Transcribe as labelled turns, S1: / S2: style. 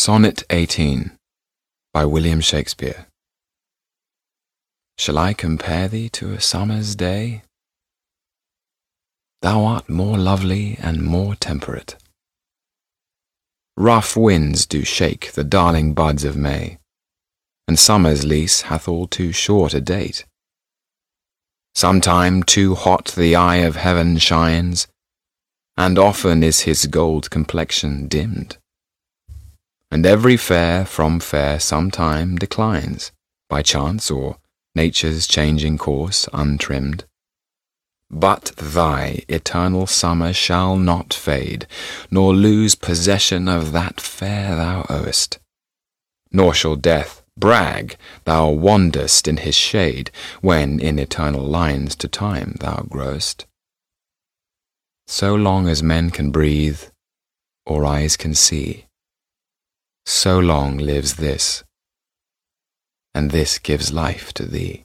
S1: Sonnet 18 by William Shakespeare Shall I compare thee to a summer's day? Thou art more lovely and more temperate. Rough winds do shake the darling buds of May, And summer's lease hath all too short a date. Sometime too hot the eye of heaven shines, And often is his gold complexion dimmed and every fair from fair sometime declines, by chance or nature's changing course untrimmed. But thy eternal summer shall not fade, nor lose possession of that fair thou owest. Nor shall death brag thou wander'st in his shade, when in eternal lines to time thou growest. So long as men can breathe, or eyes can see, so long lives this, and this gives life to thee.